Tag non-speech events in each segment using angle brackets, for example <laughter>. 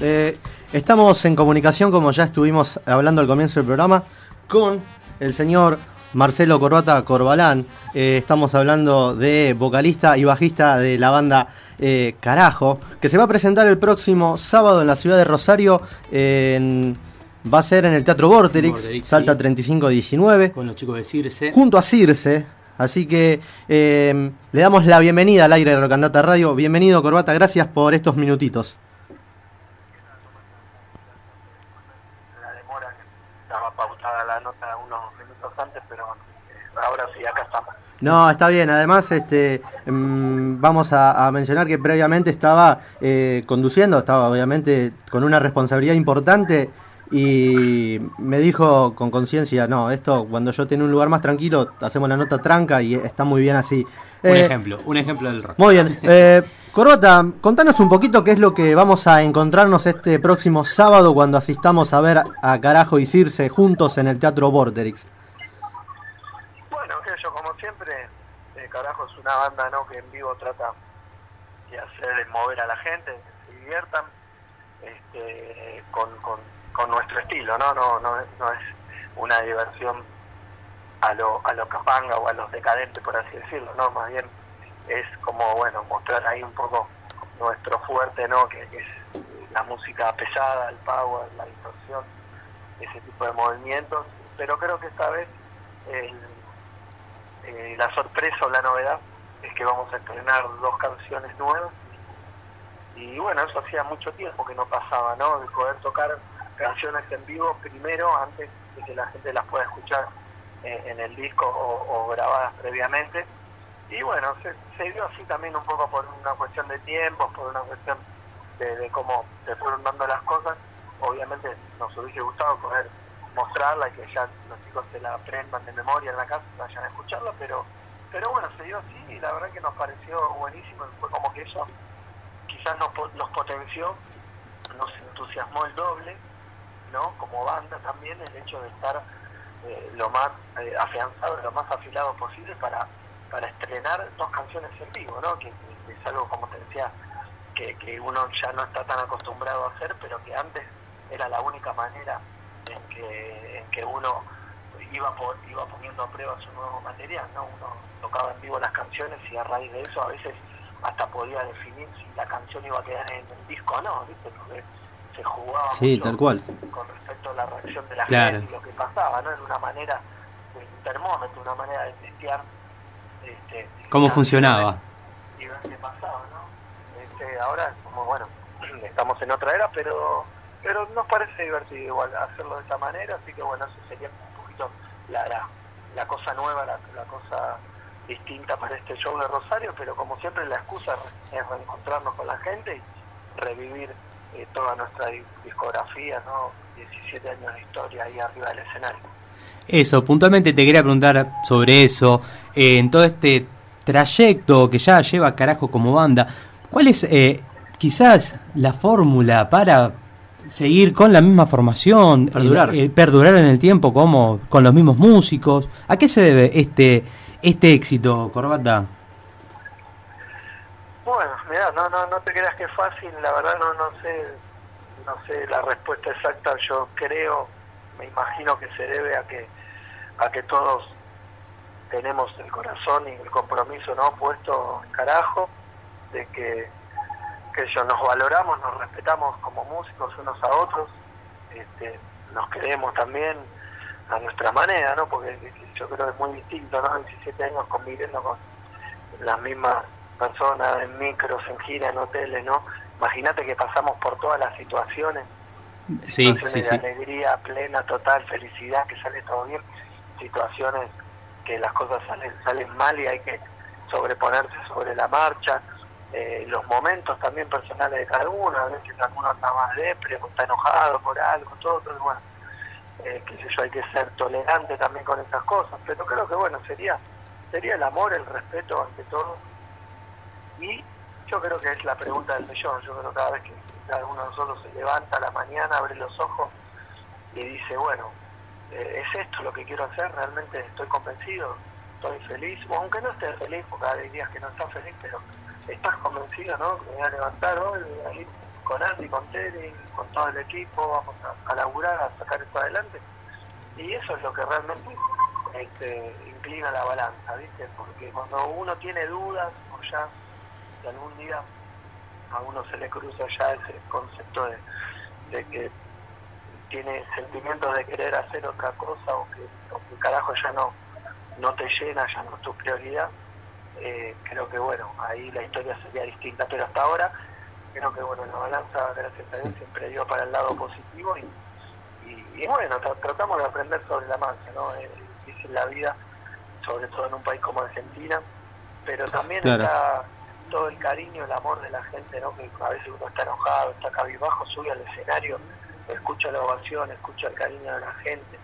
Eh, estamos en comunicación, como ya estuvimos hablando al comienzo del programa, con el señor Marcelo Corbata Corbalán. Eh, estamos hablando de vocalista y bajista de la banda eh, Carajo, que se va a presentar el próximo sábado en la ciudad de Rosario. va a ser en el Teatro Vorterix, Salta 3519. Con los chicos de Circe. Junto a Circe. Así que le damos la bienvenida al aire de Rocandata Radio. Bienvenido, Corbata. Gracias por estos minutitos. No, está bien. Además, este, mm, vamos a, mencionar que previamente estaba eh, conduciendo, estaba obviamente con una responsabilidad importante y me dijo con conciencia, no, esto cuando yo tengo un lugar más tranquilo, hacemos la nota tranca y está muy bien así. Un eh, ejemplo, un ejemplo del rock. Muy bien. <laughs> Eh, Corbata, contanos un poquito qué es lo que vamos a encontrarnos este próximo sábado cuando asistamos a ver a Carajo y Circe juntos en el Teatro Borderix. Es una banda ¿no? que en vivo trata de hacer mover a la gente, que se diviertan este, con, nuestro estilo, ¿no? No, no, es una diversión a lo, a lo capanga o a los decadentes, por así decirlo, ¿no? Más bien es como, bueno, mostrar ahí un poco nuestro fuerte, ¿no? Que, es la música pesada, el power, la distorsión, ese tipo de movimientos, pero creo que esta vez el eh, la sorpresa o la novedad es que vamos a estrenar dos canciones nuevas. Y bueno, eso hacía mucho tiempo que no pasaba, ¿no? De poder tocar canciones en vivo primero antes de que la gente las pueda escuchar eh, en el disco o, grabadas previamente. Y bueno, se, dio así también un poco por una cuestión de tiempos, por una cuestión de, de cómo se fueron dando las cosas. Obviamente nos hubiese gustado poder mostrarla y que ya los chicos se la aprendan de memoria en la casa vayan a escucharla, pero pero bueno, se dio así y la verdad que nos pareció buenísimo, fue como que eso quizás nos, nos potenció, nos entusiasmó el doble, ¿no? Como banda también el hecho de estar eh, lo más eh, afianzado, lo más afilado posible para, para estrenar dos canciones en vivo, ¿no? Que, es algo, como te decía, que, que uno ya no está tan acostumbrado a hacer, pero que antes era la única manera en que, que uno iba, por, iba poniendo a prueba su nuevo material, ¿no? Uno tocaba en vivo las canciones y a raíz de eso a veces hasta podía definir si la canción iba a quedar en el disco o no, ¿viste? Porque se jugaba sí, tal cual. con respecto a la reacción de la gente y lo que pasaba, ¿no? Era una manera de termómetro, una manera de testear este, cómo funcionaba y ver qué pasaba, ¿no? Este, ahora como bueno, <clears throat> estamos en otra era, pero pero nos parece divertido igual hacerlo de esta manera, así que bueno, eso sería un poquito la, la, cosa nueva, la, cosa distinta para este show de Rosario, pero como siempre la excusa es reencontrarnos con la gente y revivir eh, toda nuestra discografía, ¿no? 17 años de historia ahí arriba del escenario. Eso, puntualmente te quería preguntar sobre eso, eh, en todo este trayecto que ya lleva carajo como banda, ¿cuál es eh, quizás la fórmula para seguir con la misma formación, perdurar, eh, perdurar en el tiempo como con los mismos músicos. ¿A qué se debe este este éxito, Corbata? Bueno, mira, no, no, no te creas que es fácil, la verdad no, no sé, no sé la respuesta exacta. Yo creo, me imagino que se debe a que a que todos tenemos el corazón y el compromiso no puesto en carajo de que que yo, nos valoramos, nos respetamos como músicos unos a otros, este, nos queremos también a nuestra manera, ¿no? Porque yo creo que es muy distinto, ¿no? 17 años conviviendo con las mismas personas en micros, en gira, en hoteles, ¿no? Imagínate que pasamos por todas las situaciones, sí, situaciones de alegría plena, total, felicidad, que sale todo bien, situaciones que las cosas salen, salen mal y hay que sobreponerse sobre la marcha, eh, los momentos también personales de cada uno, a veces alguno está más depre, está enojado por algo, todo, todo bueno, eh, qué sé yo, hay que ser tolerante también con esas cosas, pero creo que bueno, sería, sería el amor, el respeto ante todo, y yo creo que es la pregunta del millón, yo creo que cada vez que cada uno de nosotros se levanta a la mañana, abre los ojos y dice, bueno, eh, es esto lo que quiero hacer, realmente estoy convencido, estoy feliz, o aunque no esté feliz, porque hay días que no está feliz, pero estás convencido, ¿no? Me voy a levantar hoy, a con Andy, con Terry, con todo el equipo, vamos a, laburar, a sacar esto adelante. Y eso es lo que realmente este, inclina la balanza, ¿viste? Porque cuando uno tiene dudas, o ya si algún día a uno se le cruza ya ese concepto de, que tiene sentimientos de querer hacer otra cosa o que, carajo ya no, no te llena, ya no es tu prioridad, eh, creo que bueno, ahí la historia sería distinta, pero hasta ahora creo que bueno, la balanza, gracias a Dios, siempre dio para el lado positivo y, y, bueno, tratamos de aprender sobre la marcha, ¿no? Es difícil la vida, sobre todo en un país como Argentina, pero también está todo el cariño, el amor de la gente, ¿no? Que a veces uno está enojado, está cabizbajo, sube al escenario, escucha la ovación, escucha el cariño de la gente.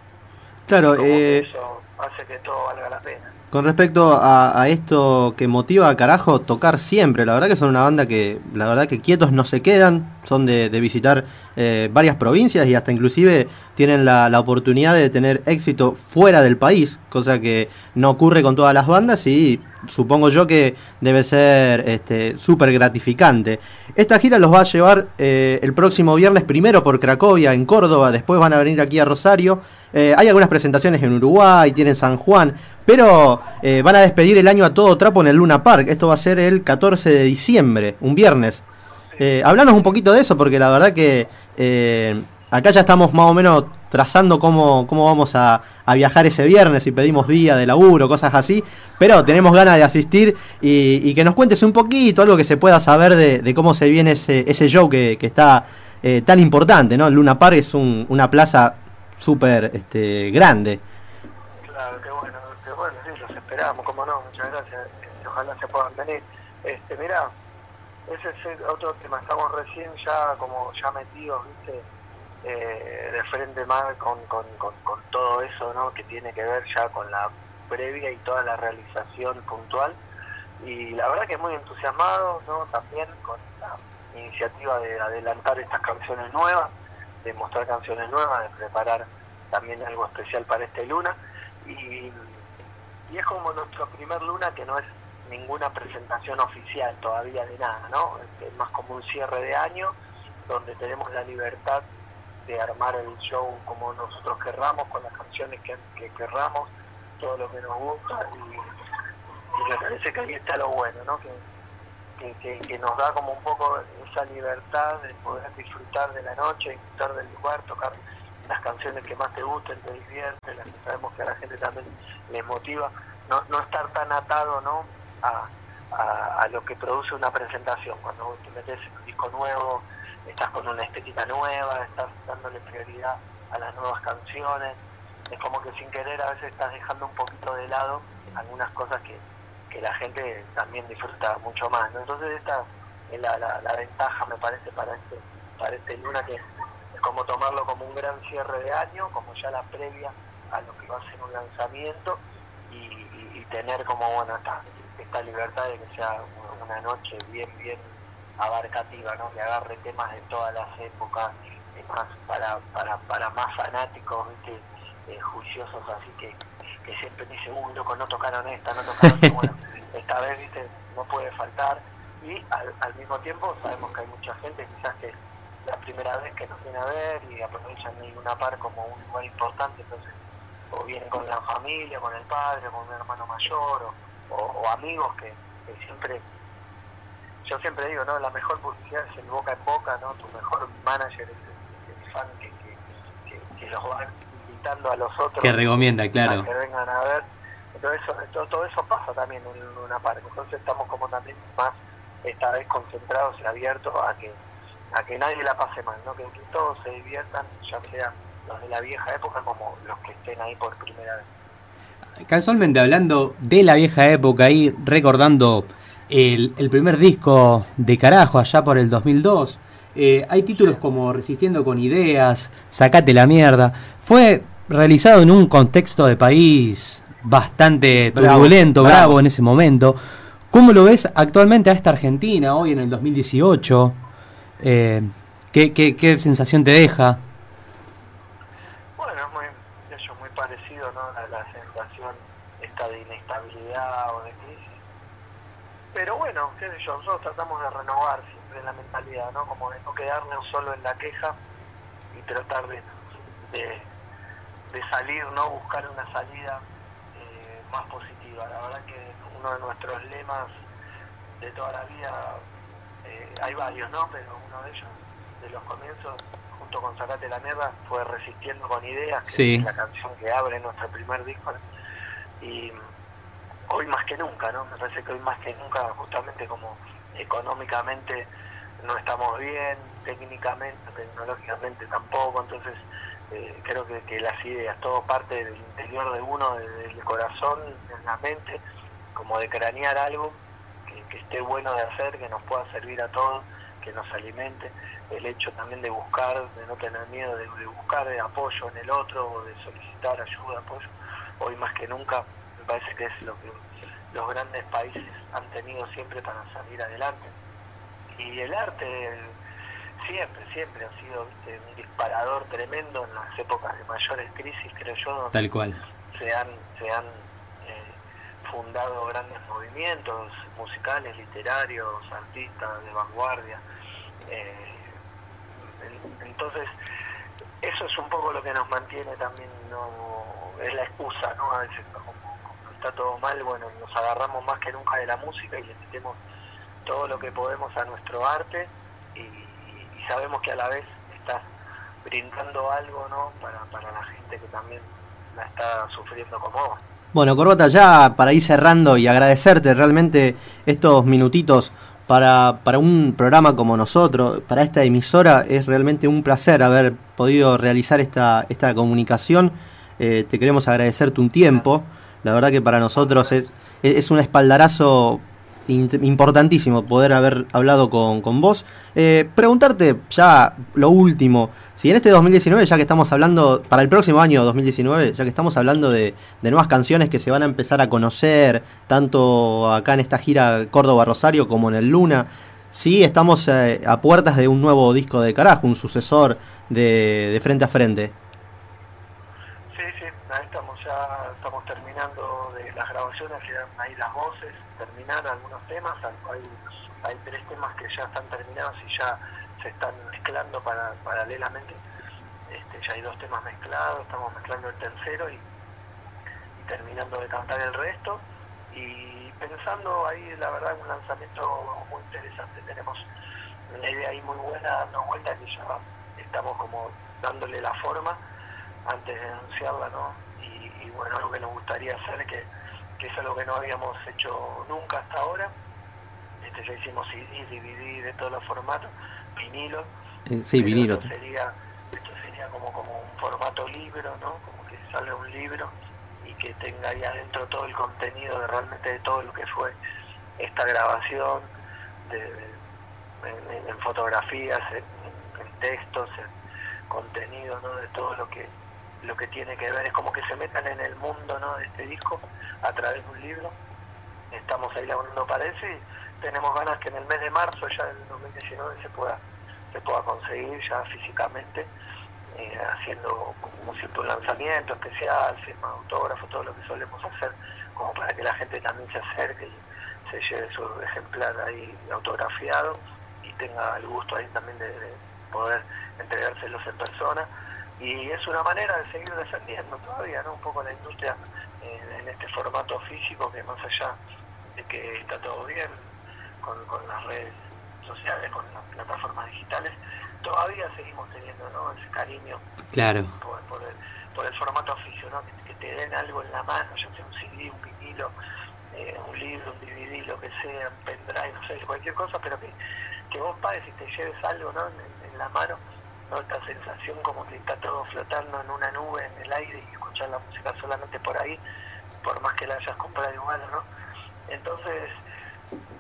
Claro, eh... eso hace que todo valga la pena. Con respecto a, esto que motiva a carajo tocar siempre, la verdad que son una banda que, la verdad que quietos no se quedan, son de, visitar eh, varias provincias y hasta inclusive tienen la, oportunidad de tener éxito fuera del país, cosa que no ocurre con todas las bandas y supongo yo que debe ser este, súper gratificante. Esta gira los va a llevar eh, el próximo viernes primero por Cracovia, en Córdoba, después van a venir aquí a Rosario. Eh, hay algunas presentaciones en Uruguay, tienen San Juan, pero eh, van a despedir el año a todo trapo en el Luna Park. Esto va a ser el 14 de diciembre, un viernes. Hablanos un poquito de eso, porque la verdad que acá ya estamos más o menos trazando cómo, cómo vamos a, viajar ese viernes, si pedimos día de laburo, cosas así, pero tenemos ganas de asistir y, que nos cuentes un poquito, algo que se pueda saber de, cómo se viene ese, ese show que, está tan importante, ¿no? Luna Park es una plaza súper este, grande. Claro, qué bueno bueno, sí, los esperamos, como no, muchas gracias, este, ojalá se puedan venir. Este, mira, ese es otro tema, estamos recién ya como ya metidos, viste, eh, de frente más con, con, con, todo eso, ¿no? Que tiene que ver ya con la previa y toda la realización puntual. Y la verdad que muy entusiasmado, ¿no? También con la iniciativa de adelantar estas canciones nuevas, de mostrar canciones nuevas, de preparar también algo especial para este luna. Y y es como nuestro primer luna que no es ninguna presentación oficial todavía de nada, ¿no? Es más como un cierre de año donde tenemos la libertad de armar el show como nosotros querramos, con las canciones que, querramos, todo lo que nos gusta y, me parece que ahí está lo bueno, ¿no? Que, que, nos da como un poco esa libertad de poder disfrutar de la noche, disfrutar del lugar, tocar las canciones que más te gusten, te divierten, las que sabemos que a la gente también le motiva, no, no estar tan atado ¿no? A, lo que produce una presentación. Cuando te metes en un disco nuevo, estás con una estética nueva, estás dándole prioridad a las nuevas canciones, es como que sin querer a veces estás dejando un poquito de lado algunas cosas que, la gente también disfruta mucho más. Entonces esta es la, ventaja me parece para este, para este Luna que como tomarlo como un gran cierre de año, como ya la previa a lo que va a ser un lanzamiento y, tener como bueno esta libertad de que sea una noche bien bien abarcativa, ¿no? que agarre temas de todas las épocas, más para, para, para más fanáticos, eh, juiciosos, así que, que siempre dice, uy, loco, no tocaron esta, no tocaron esta, bueno, <laughs> esta vez ¿viste? no puede faltar, y al, al mismo tiempo sabemos que hay mucha gente quizás que la primera vez que nos viene a ver y aprovechan una par como un lugar importante, entonces o vienen con la familia, con el padre, con un hermano mayor, o, amigos que, siempre, yo siempre digo, ¿no? La mejor publicidad es el boca en boca, ¿no? Tu mejor manager es el, fan que, los va invitando a los otros. Que recomienda, claro. que vengan a ver. Entonces eso, todo, eso pasa también en una parte. Entonces estamos como también más esta vez concentrados y abiertos a que a que nadie la pase mal, ¿no? que, todos se diviertan, ya sean los de la vieja época como los que estén ahí por primera vez. Casualmente hablando de la vieja época, ahí recordando el, primer disco de carajo allá por el 2002, eh, hay títulos como Resistiendo con Ideas, Sacate la mierda. Fue realizado en un contexto de país bastante turbulento, bravo en ese momento. ¿Cómo lo ves actualmente a esta Argentina hoy en el 2018? Eh, ¿qué, qué, qué, sensación te deja? Bueno, es muy, eso muy parecido ¿no? a la sensación esta de inestabilidad o de crisis. Pero bueno, qué sé yo, nosotros tratamos de renovar siempre la mentalidad, ¿no? Como de no quedarnos solo en la queja y tratar de, de, salir, ¿no? Buscar una salida eh, más positiva. La verdad que uno de nuestros lemas de toda la vida, eh, hay varios, ¿no? Pero uno de ellos, de los comienzos, junto con Sacate la Mierda, fue Resistiendo con Ideas, que es la canción que abre nuestro primer disco. Y hoy más que nunca, ¿no? Me parece que hoy más que nunca, justamente como económicamente no estamos bien, técnicamente, tecnológicamente tampoco, entonces eh, creo que, las ideas, todo parte del interior de uno, del corazón, en la mente, como de cranear algo que, esté bueno de hacer, que nos pueda servir a todos, que nos alimente, el hecho también de buscar, de no tener miedo, de, de buscar apoyo en el otro, o de solicitar ayuda, apoyo, hoy más que nunca parece que es lo que los grandes países han tenido siempre para salir adelante. Y el arte siempre, siempre ha sido un disparador tremendo en las épocas de mayores crisis, creo yo, Tal cual. se han, se han eh, fundado grandes movimientos musicales, literarios, artistas de vanguardia. Eh, entonces, eso es un poco lo que nos mantiene también, no es la excusa, ¿no? A veces, está todo mal, bueno, nos agarramos más que nunca de la música y le metemos todo lo que podemos a nuestro arte y, sabemos que a la vez está brindando algo, ¿no? Para, para la gente que también la está sufriendo como vos. Bueno, Corbata, ya para ir cerrando y agradecerte realmente estos minutitos para, para un programa como nosotros, para esta emisora, es realmente un placer haber podido realizar esta, esta comunicación. Eh, te queremos agradecerte un tiempo. La verdad que para nosotros es, es un espaldarazo importantísimo poder haber hablado con, con vos. Eh, preguntarte ya lo último, si en este 2019, ya que estamos hablando, para el próximo año 2019, ya que estamos hablando de, nuevas canciones que se van a empezar a conocer, tanto acá en esta gira Córdoba-Rosario como en el Luna, si estamos eh, a puertas de un nuevo disco de carajo, un sucesor de, de Frente a Frente. Sí, sí, ahí estamos ya, estamos terminando grabaciones, quedan ahí las voces, terminar algunos temas, hay, tres temas que ya están terminados y ya se están mezclando para, paralelamente, este, ya hay dos temas mezclados, estamos mezclando el tercero y, terminando de cantar el resto. Y pensando ahí la verdad un lanzamiento muy interesante, tenemos una idea ahí muy buena dando vuelta que ya estamos como dándole la forma antes de anunciarla, ¿no? Y, bueno, algo que nos gustaría hacer, que, que es algo que no habíamos hecho nunca hasta ahora. Este, ya hicimos CD, DVD de todos los formatos, vinilo. Eh, sí, vinilo. Esto sería, esto sería como, como un formato libro, ¿no? Como que sale un libro y que tenga ahí adentro todo el contenido de realmente de todo lo que fue esta grabación, de, en, fotografías, en, en textos, en contenido, ¿no? De todo lo que lo que tiene que ver es como que se metan en el mundo ¿no? de este disco a través de un libro. Estamos ahí laburando para eso y tenemos ganas que en el mes de marzo ya del 2019 se pueda se pueda conseguir ya físicamente eh, haciendo como siempre un lanzamiento especial, firma autógrafo, todo lo que solemos hacer, como para que la gente también se acerque y se lleve su ejemplar ahí autografiado y tenga el gusto ahí también de poder entregárselos en persona y es una manera de seguir defendiendo todavía ¿no? un poco la industria eh, en este formato físico que más allá de que está todo bien con, las redes sociales, con las plataformas digitales, todavía seguimos teniendo ¿no? ese cariño claro. por, el, formato físico, ¿no? que, te den algo en la mano, ya sea un CD, un vinilo, eh, un libro, un DVD, lo que sea, un pendrive, no sé, cualquier cosa, pero que, que vos pagues y te lleves algo ¿no? en la mano ¿no? esta sensación como que está todo flotando en una nube en el aire y escuchar la música solamente por ahí, por más que la hayas comprado igual, ¿no? Entonces,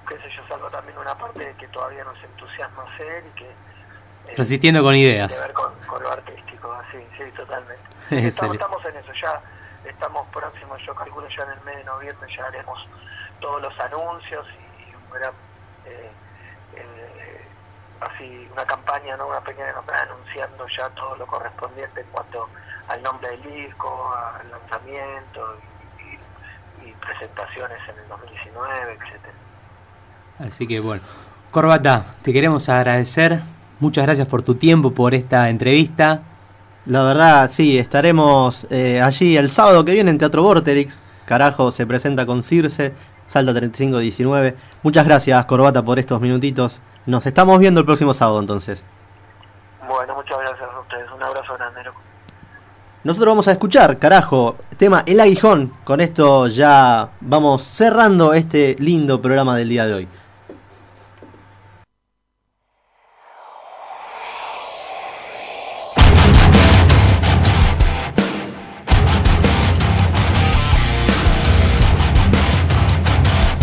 qué sé yo, salgo también una parte que todavía nos entusiasma hacer y que... Eh, Resistiendo con ideas. Que ver con, lo artístico, así, sí, totalmente. <laughs> estamos, estamos en eso, ya estamos próximos, yo calculo ya en el mes de noviembre ya haremos todos los anuncios y un gran... Así una campaña, ¿no? una pequeña campaña anunciando ya todo lo correspondiente en cuanto al nombre del disco, al lanzamiento y, presentaciones en el 2019, etcétera. Así que bueno, Corbata, te queremos agradecer. Muchas gracias por tu tiempo, por esta entrevista. La verdad, sí, estaremos eh, allí el sábado que viene en Teatro Vorterix. Carajo, se presenta con Circe, Salta 3519. Muchas gracias, Corbata, por estos minutitos. Nos estamos viendo el próximo sábado entonces. Bueno, muchas gracias a ustedes. Un abrazo grande, loco. Nosotros vamos a escuchar, carajo, tema El Aguijón. Con esto ya vamos cerrando este lindo programa del día de hoy.